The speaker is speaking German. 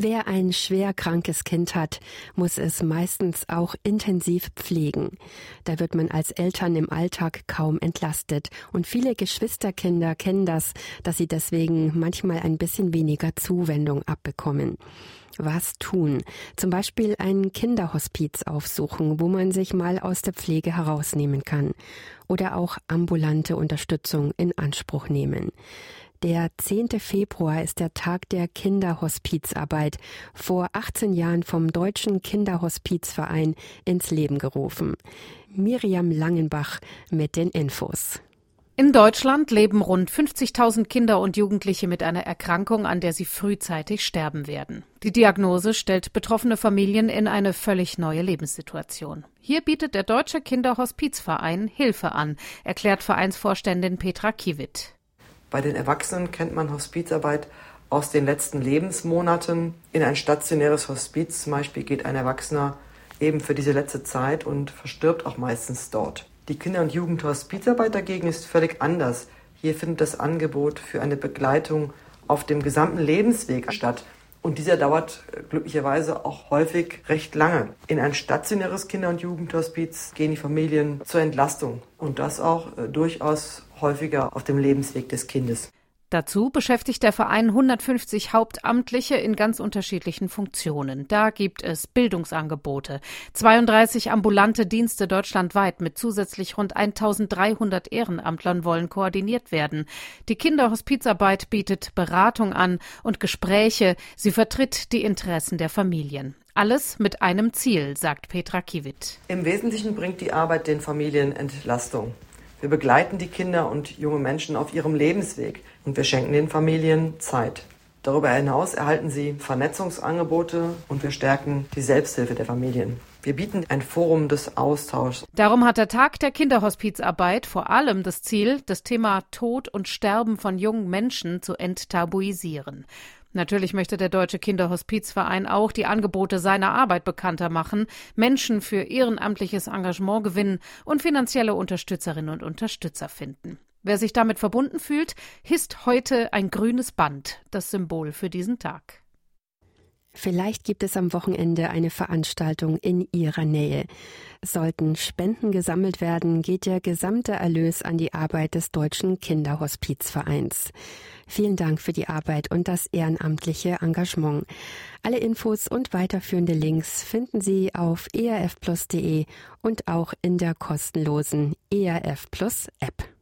Wer ein schwer krankes Kind hat, muss es meistens auch intensiv pflegen. Da wird man als Eltern im Alltag kaum entlastet. Und viele Geschwisterkinder kennen das, dass sie deswegen manchmal ein bisschen weniger Zuwendung abbekommen. Was tun? Zum Beispiel ein Kinderhospiz aufsuchen, wo man sich mal aus der Pflege herausnehmen kann. Oder auch ambulante Unterstützung in Anspruch nehmen. Der 10. Februar ist der Tag der Kinderhospizarbeit, vor 18 Jahren vom Deutschen Kinderhospizverein ins Leben gerufen. Miriam Langenbach mit den Infos. In Deutschland leben rund 50.000 Kinder und Jugendliche mit einer Erkrankung, an der sie frühzeitig sterben werden. Die Diagnose stellt betroffene Familien in eine völlig neue Lebenssituation. Hier bietet der Deutsche Kinderhospizverein Hilfe an, erklärt Vereinsvorständin Petra Kiewit. Bei den Erwachsenen kennt man Hospizarbeit aus den letzten Lebensmonaten. In ein stationäres Hospiz zum Beispiel geht ein Erwachsener eben für diese letzte Zeit und verstirbt auch meistens dort. Die Kinder- und Jugendhospizarbeit dagegen ist völlig anders. Hier findet das Angebot für eine Begleitung auf dem gesamten Lebensweg statt. Und dieser dauert äh, glücklicherweise auch häufig recht lange. In ein stationäres Kinder- und Jugendhospiz gehen die Familien zur Entlastung. Und das auch äh, durchaus häufiger auf dem Lebensweg des Kindes. Dazu beschäftigt der Verein 150 Hauptamtliche in ganz unterschiedlichen Funktionen. Da gibt es Bildungsangebote, 32 ambulante Dienste deutschlandweit mit zusätzlich rund 1300 Ehrenamtlern wollen koordiniert werden. Die Kinderhospizarbeit bietet Beratung an und Gespräche. Sie vertritt die Interessen der Familien. Alles mit einem Ziel, sagt Petra Kiewit. Im Wesentlichen bringt die Arbeit den Familien Entlastung. Wir begleiten die Kinder und junge Menschen auf ihrem Lebensweg und wir schenken den Familien Zeit. Darüber hinaus erhalten sie Vernetzungsangebote und wir stärken die Selbsthilfe der Familien. Wir bieten ein Forum des Austauschs. Darum hat der Tag der Kinderhospizarbeit vor allem das Ziel, das Thema Tod und Sterben von jungen Menschen zu enttabuisieren. Natürlich möchte der Deutsche Kinderhospizverein auch die Angebote seiner Arbeit bekannter machen, Menschen für ehrenamtliches Engagement gewinnen und finanzielle Unterstützerinnen und Unterstützer finden. Wer sich damit verbunden fühlt, hisst heute ein grünes Band, das Symbol für diesen Tag. Vielleicht gibt es am Wochenende eine Veranstaltung in Ihrer Nähe. Sollten Spenden gesammelt werden, geht der gesamte Erlös an die Arbeit des Deutschen Kinderhospizvereins. Vielen Dank für die Arbeit und das ehrenamtliche Engagement. Alle Infos und weiterführende Links finden Sie auf erfplus.de und auch in der kostenlosen ERF Plus App.